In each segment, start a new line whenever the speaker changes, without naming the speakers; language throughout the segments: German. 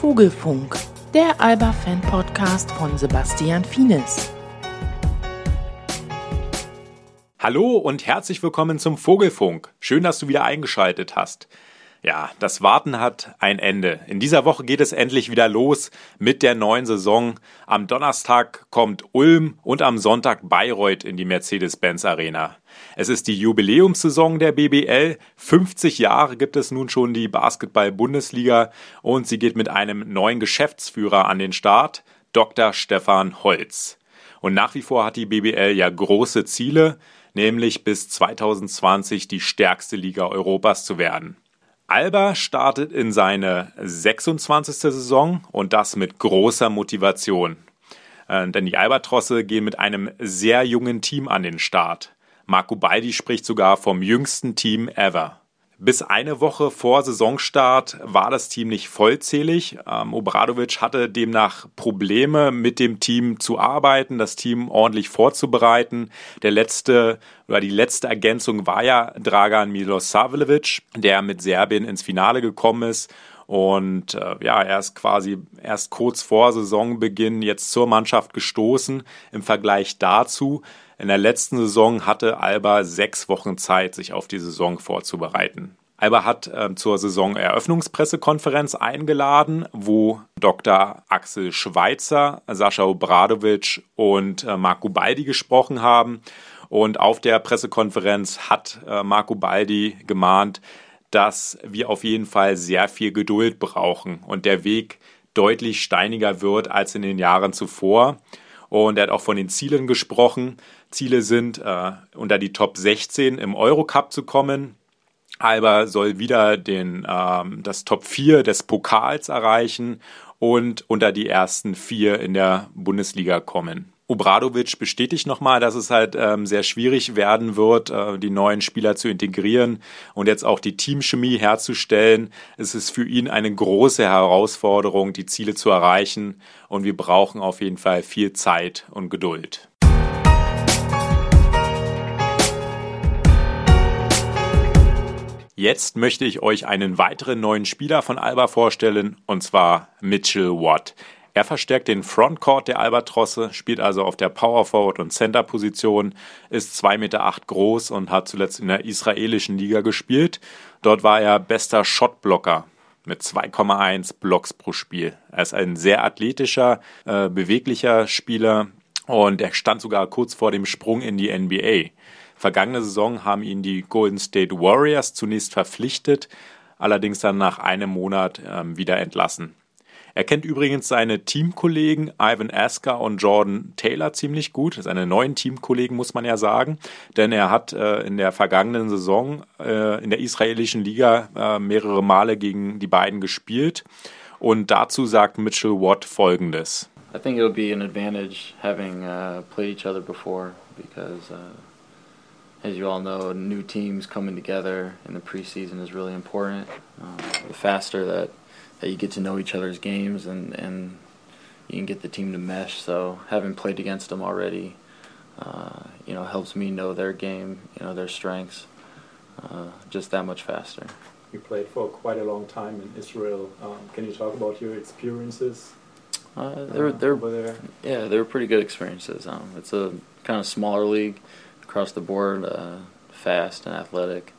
Vogelfunk, der Alba-Fan-Podcast von Sebastian Fienes.
Hallo und herzlich willkommen zum Vogelfunk. Schön, dass du wieder eingeschaltet hast. Ja, das Warten hat ein Ende. In dieser Woche geht es endlich wieder los mit der neuen Saison. Am Donnerstag kommt Ulm und am Sonntag Bayreuth in die Mercedes-Benz Arena. Es ist die Jubiläumssaison der BBL. 50 Jahre gibt es nun schon die Basketball-Bundesliga und sie geht mit einem neuen Geschäftsführer an den Start, Dr. Stefan Holz. Und nach wie vor hat die BBL ja große Ziele, nämlich bis 2020 die stärkste Liga Europas zu werden. Alba startet in seine 26. Saison und das mit großer Motivation. Äh, denn die Albatrosse gehen mit einem sehr jungen Team an den Start. Marco Baldi spricht sogar vom jüngsten Team ever. Bis eine Woche vor Saisonstart war das Team nicht vollzählig. Ähm, Obradovic hatte demnach Probleme mit dem Team zu arbeiten, das Team ordentlich vorzubereiten. Der letzte oder die letzte Ergänzung war ja Dragan Milosavljevic, der mit Serbien ins Finale gekommen ist und äh, ja, er ist quasi erst kurz vor Saisonbeginn jetzt zur Mannschaft gestoßen. Im Vergleich dazu in der letzten Saison hatte Alba sechs Wochen Zeit, sich auf die Saison vorzubereiten. Alba hat äh, zur Saisoneröffnungspressekonferenz eingeladen, wo Dr. Axel Schweitzer, Sascha Obradovic und äh, Marco Baldi gesprochen haben. Und auf der Pressekonferenz hat äh, Marco Baldi gemahnt, dass wir auf jeden Fall sehr viel Geduld brauchen und der Weg deutlich steiniger wird als in den Jahren zuvor. Und er hat auch von den Zielen gesprochen. Ziele sind, äh, unter die Top 16 im Eurocup zu kommen. Alba soll wieder den, ähm, das Top 4 des Pokals erreichen und unter die ersten vier in der Bundesliga kommen. Obradovic bestätigt nochmal, dass es halt ähm, sehr schwierig werden wird, äh, die neuen Spieler zu integrieren und jetzt auch die Teamchemie herzustellen. Es ist für ihn eine große Herausforderung, die Ziele zu erreichen und wir brauchen auf jeden Fall viel Zeit und Geduld. Jetzt möchte ich euch einen weiteren neuen Spieler von Alba vorstellen, und zwar Mitchell Watt. Er verstärkt den Frontcourt der Albatrosse, spielt also auf der Power Forward und Center Position, ist 2,8 Meter groß und hat zuletzt in der israelischen Liga gespielt. Dort war er bester Shotblocker mit 2,1 Blocks pro Spiel. Er ist ein sehr athletischer, äh, beweglicher Spieler und er stand sogar kurz vor dem Sprung in die NBA. Vergangene Saison haben ihn die Golden State Warriors zunächst verpflichtet, allerdings dann nach einem Monat äh, wieder entlassen. Er kennt übrigens seine Teamkollegen Ivan Asker und Jordan Taylor ziemlich gut. Seine neuen Teamkollegen muss man ja sagen, denn er hat äh, in der vergangenen Saison äh, in der israelischen Liga äh, mehrere Male gegen die beiden gespielt. Und dazu sagt Mitchell Watt folgendes.
I think it'll be an advantage having uh, played each other before because uh, as you all know, new teams coming together in the preseason is really important. Uh, the faster that that you get to know each other's games and and you can get the team to mesh. So having played against them already, uh, you know, helps me know their game, you know, their strengths, uh, just that much faster.
You played for quite a long time in Israel. Um, can you talk about your experiences?
Uh, they're they're
there?
yeah they're pretty good experiences. Um, it's a kind of smaller league across the board, uh, fast and athletic.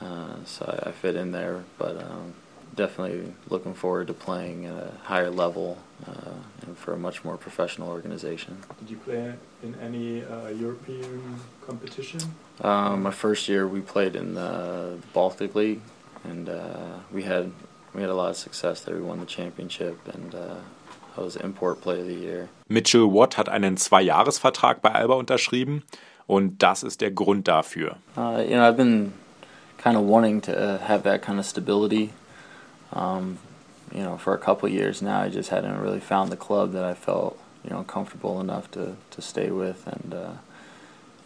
Uh, so I, I, fit in there, but um, definitely looking forward to playing at a higher level uh, and for a much more professional organization.
Did you play in any uh, European competition?
Um, my first year, we played in the Baltic League, and uh, we had we had a lot of success there. We won the championship, and uh, I was Import Player of the Year.
Mitchell Watt hat einen Zweijahresvertrag bei Alba unterschrieben, und das ist der Grund dafür.
Uh, you know, I've been kind of wanting to have that kind of stability um, you know, for a couple years now, I just hadn't really found the club that I felt, you know, comfortable enough to, to stay with. And, uh,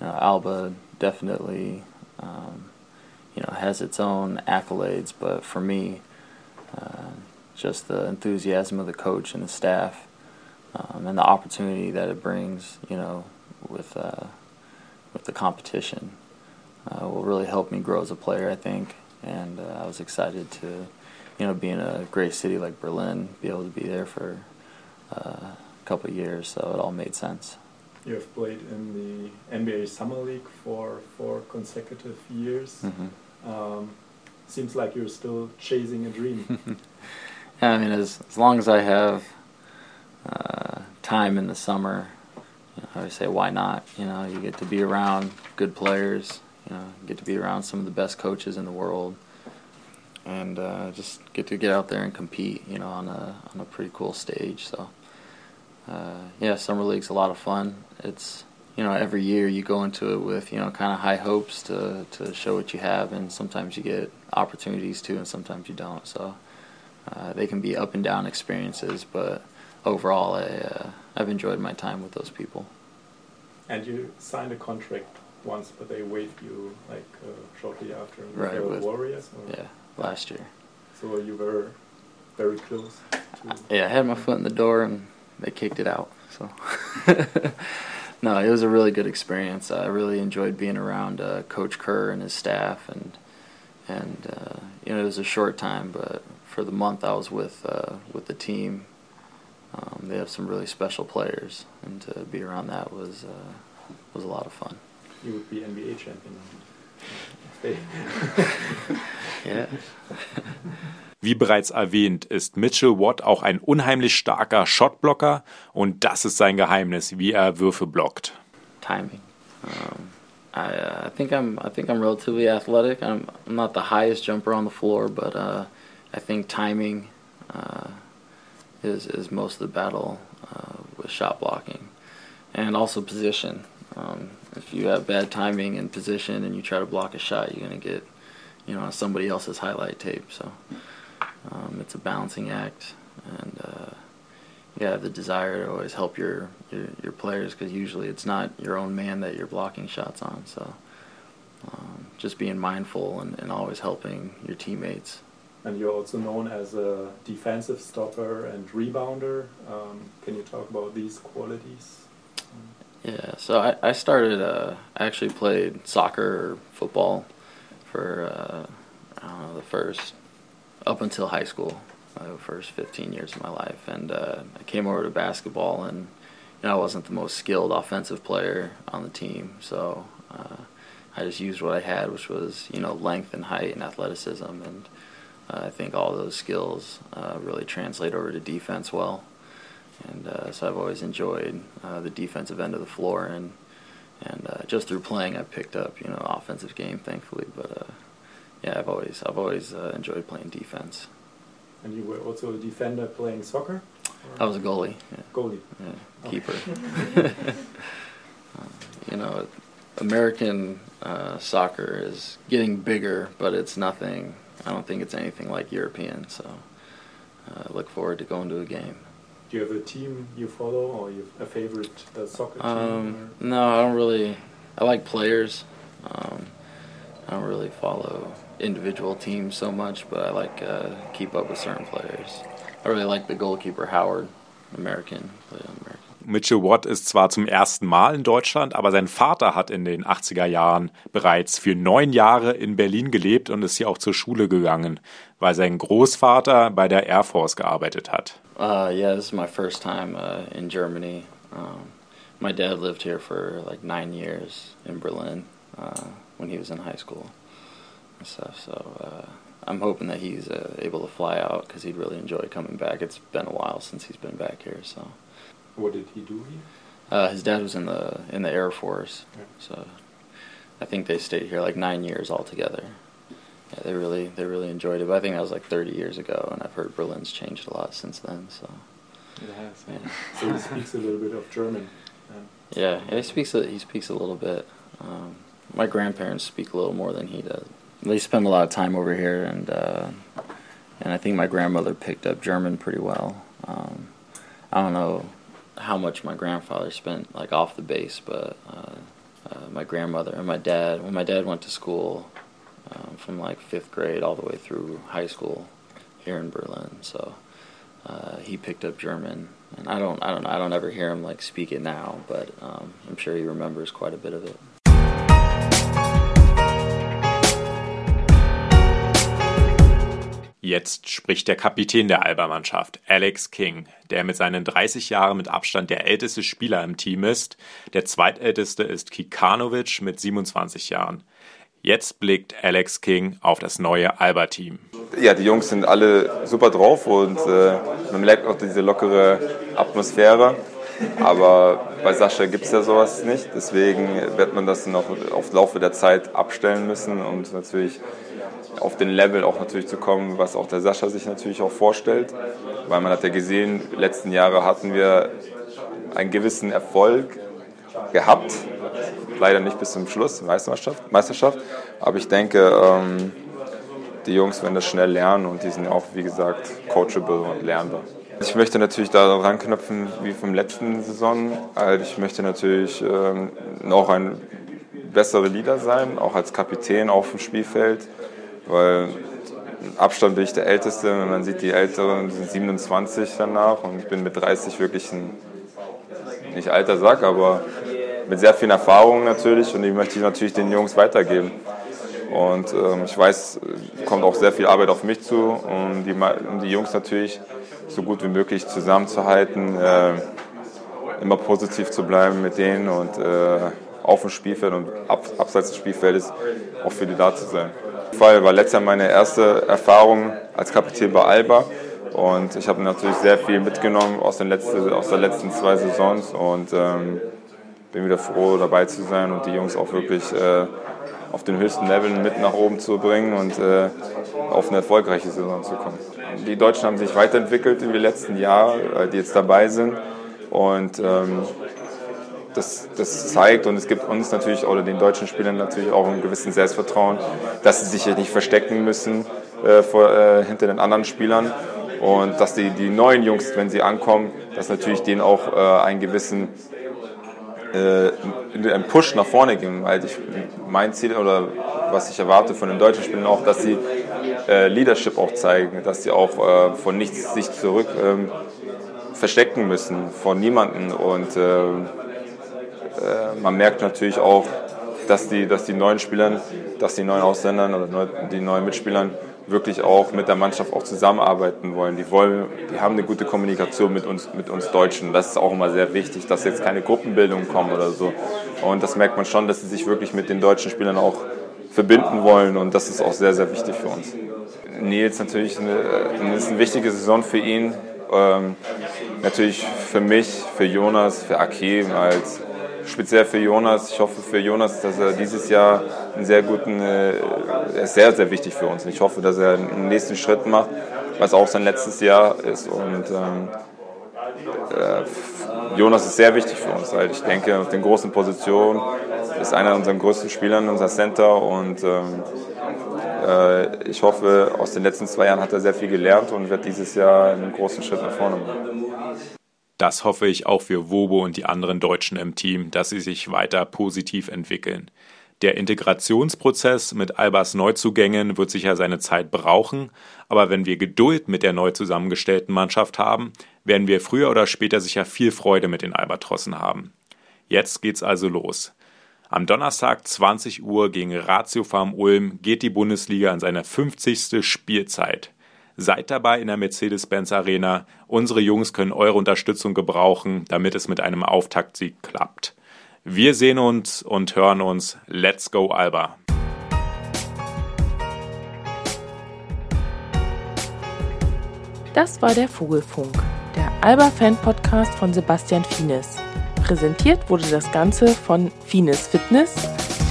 you know, Alba definitely, um, you know, has its own accolades, but for me, uh, just the enthusiasm of the coach and the staff um, and the opportunity that it brings, you know, with, uh, with the competition uh, will really help me grow as a player, I think. And uh, I was excited to you know, being a great city like Berlin, be able to be there for uh, a couple of years, so it all made sense.
You have played in the NBA Summer League for four consecutive years.
Mm-hmm.
Um, seems like you're still chasing a dream.
yeah, I mean, as as long as I have uh, time in the summer, you know, I would say why not? You know, you get to be around good players. You know, you get to be around some of the best coaches in the world and uh, just get to get out there and compete, you know, on a on a pretty cool stage. So, uh, yeah, summer league's a lot of fun. It's you know every year you go into it with you know kind of high hopes to to show what you have, and sometimes you get opportunities too, and sometimes you don't. So, uh, they can be up and down experiences, but overall, I uh, I've enjoyed my time with those people.
And you signed a contract once, but they waived you like uh, shortly after.
Right, with-
Warriors. Or?
Yeah, last year.
So you were very close. To
Yeah, I had my foot in the door and they kicked it out. So, no, it was a really good experience. I really enjoyed being around uh, Coach Kerr and his staff, and and uh, you know it was a short time, but for the month I was with uh, with the team, um, they have some really special players, and to be around that was uh, was a lot of fun.
you would be NBA champion.
Wie bereits erwähnt, ist Mitchell Watt auch ein unheimlich starker Shotblocker und das ist sein Geheimnis, wie er Würfe blockt.
timing. Um, I, uh, I think I'm I think I'm relatively athletic. I'm, I'm not the highest jumper on the floor, but uh, I think timing uh, is is most of the battle uh, with shot blocking, and also position. Um, if you have bad timing and position, and you try to block a shot, you're gonna get you know somebody else's highlight tape. So um, it's a balancing act, and uh, you have the desire to always help your your, your players because usually it's not your own man that you're blocking shots on. So um, just being mindful and, and always helping your teammates.
and you're also known as a defensive stopper and rebounder. Um, can you talk about these qualities?
Yeah, so I, I started, uh, I actually played soccer or football for, uh, I don't know, the first, up until high school, uh, the first 15 years of my life. And uh, I came over to basketball, and, you know, I wasn't the most skilled offensive player on the team. So uh, I just used what I had, which was, you know, length and height and athleticism. And uh, I think all those skills really translate over to defense well and uh, so I've always enjoyed uh, the defensive end of the floor, and and uh, just through playing, I picked up you know offensive game, thankfully. But uh, yeah, I've always I've always uh, enjoyed playing defense.
And you were also a defender playing soccer?
I was a goalie, yeah,
goalie.
yeah, keeper. Uh, you know, American uh, soccer is getting bigger, but it's nothing. I don't think it's anything like European. So uh, I look forward to going to a game.
Do you have a team you follow or you have a favorite uh, soccer team?
Um, no, I don't really. I like players. Um, I don't really follow individual teams so much, but I like uh, keep up with certain players. I really like the goalkeeper Howard, American, American.
Mitchell Watt ist zwar zum ersten Mal in Deutschland, aber sein Vater hat in den 80er Jahren bereits für neun Jahre in Berlin gelebt und ist hier auch zur Schule gegangen, weil sein Großvater bei der Air Force gearbeitet hat.
Uh, yeah, this is my first time uh, in Germany. Um, my dad lived here for like nine years in Berlin uh, when he was in high school and stuff. So uh, I'm hoping that he's uh, able to fly out because he'd really enjoy coming back. It's been a while since he's been back here. So
What did he do here?
uh, his dad was in the in the Air Force, so I think they stayed here like nine years altogether. Yeah, they really they really enjoyed it. But I think that was like 30 years ago, and I've heard Berlin's changed a lot since then. So it yeah.
So he speaks a little bit of German.
Yeah, yeah, he speaks a, he speaks a little bit. Um, my grandparents speak a little more than he does. They spend a lot of time over here, and uh, and I think my grandmother picked up German pretty well. Um, I don't know how much my grandfather spent like off the base, but uh, uh, my grandmother and my dad. When my dad went to school from like fifth grade all the way through high school here in Berlin, so uh, he picked up German, and I don't, I don't, I don't ever hear him like speak it now, but um, I'm sure he remembers quite a bit of it.
Jetzt spricht der Kapitän der Alba-Mannschaft, Alex King, der mit seinen 30 Jahren mit Abstand der älteste Spieler im Team ist. Der zweitälteste ist Kikanovic mit 27 Jahren. Jetzt blickt Alex King auf das neue Alba-Team.
Ja, die Jungs sind alle super drauf und äh, man merkt auch diese lockere Atmosphäre. Aber bei Sascha gibt es ja sowas nicht. Deswegen wird man das noch auf Laufe der Zeit abstellen müssen und natürlich auf den Level auch natürlich zu kommen, was auch der Sascha sich natürlich auch vorstellt. Weil man hat ja gesehen, letzten Jahre hatten wir einen gewissen Erfolg gehabt. Leider nicht bis zum Schluss, Meisterschaft. Meisterschaft. Aber ich denke, ähm, die Jungs werden das schnell lernen und die sind auch, wie gesagt, coachable und lernbar. Ich möchte natürlich daran knüpfen wie vom letzten Saison. Also ich möchte natürlich ähm, noch ein besserer Leader sein, auch als Kapitän auf dem Spielfeld weil Abstand bin ich der Älteste. Wenn man sieht, die Älteren sind 27 danach und ich bin mit 30 wirklich ein, nicht alter Sack, aber mit sehr viel Erfahrung natürlich und die möchte ich natürlich den Jungs weitergeben. Und ähm, ich weiß, kommt auch sehr viel Arbeit auf mich zu, um die, um die Jungs natürlich so gut wie möglich zusammenzuhalten, äh, immer positiv zu bleiben mit denen und äh, auf dem Spielfeld und ab, abseits des Spielfeldes auch für die da zu sein. Fall war letztes Jahr meine erste Erfahrung als Kapitän bei Alba und ich habe natürlich sehr viel mitgenommen aus den letzten, aus den letzten zwei Saisons und ähm, bin wieder froh dabei zu sein und die Jungs auch wirklich äh, auf den höchsten Level mit nach oben zu bringen und äh, auf eine erfolgreiche Saison zu kommen. Die Deutschen haben sich weiterentwickelt in den letzten Jahren, äh, die jetzt dabei sind und ähm, das, das zeigt und es gibt uns natürlich oder den deutschen Spielern natürlich auch einen gewissen Selbstvertrauen, dass sie sich nicht verstecken müssen äh, vor, äh, hinter den anderen Spielern und dass die, die neuen Jungs, wenn sie ankommen, dass natürlich denen auch äh, einen gewissen äh, einen Push nach vorne geben, weil ich mein Ziel oder was ich erwarte von den deutschen Spielern auch, dass sie äh, Leadership auch zeigen, dass sie auch äh, von nichts sich zurück ähm, verstecken müssen, von niemanden. Und ähm, äh, man merkt natürlich auch, dass die, dass die neuen Spielern, dass die neuen Ausländern oder die neuen Mitspielern wirklich auch mit der Mannschaft auch zusammenarbeiten wollen. Die wollen, die haben eine gute Kommunikation mit uns, mit uns Deutschen. Das ist auch immer sehr wichtig, dass jetzt keine Gruppenbildung kommen oder so. Und das merkt man schon, dass sie sich wirklich mit den deutschen Spielern auch verbinden wollen und das ist auch sehr, sehr wichtig für uns. Nils natürlich eine, ist eine wichtige Saison für ihn. Ähm, natürlich für mich, für Jonas, für Akim als speziell für Jonas. Ich hoffe für Jonas, dass er dieses Jahr einen sehr guten, äh, er ist sehr, sehr wichtig für uns. Ich hoffe, dass er einen nächsten Schritt macht, was auch sein letztes Jahr ist. Und ähm, äh, Jonas ist sehr wichtig für uns, weil ich denke, auf den großen Positionen ist einer unserer größten Spieler unser Center und ähm, äh, ich hoffe, aus den letzten zwei Jahren hat er sehr viel gelernt und wird dieses Jahr einen großen Schritt nach vorne machen.
Das hoffe ich auch für Wobo und die anderen Deutschen im Team, dass sie sich weiter positiv entwickeln. Der Integrationsprozess mit Albers Neuzugängen wird sicher seine Zeit brauchen, aber wenn wir Geduld mit der neu zusammengestellten Mannschaft haben, werden wir früher oder später sicher viel Freude mit den Albatrossen haben. Jetzt geht's also los. Am Donnerstag 20 Uhr gegen Ratio Farm Ulm geht die Bundesliga an seine 50. Spielzeit. Seid dabei in der Mercedes-Benz Arena. Unsere Jungs können eure Unterstützung gebrauchen, damit es mit einem Auftaktsieg klappt. Wir sehen uns und hören uns. Let's go Alba!
Das war der Vogelfunk, der Alba-Fan-Podcast von Sebastian Fienes. Präsentiert wurde das Ganze von Fienes Fitness,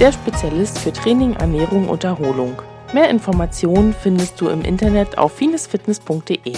der Spezialist für Training, Ernährung und Erholung. Mehr Informationen findest du im Internet auf finesfitness.de.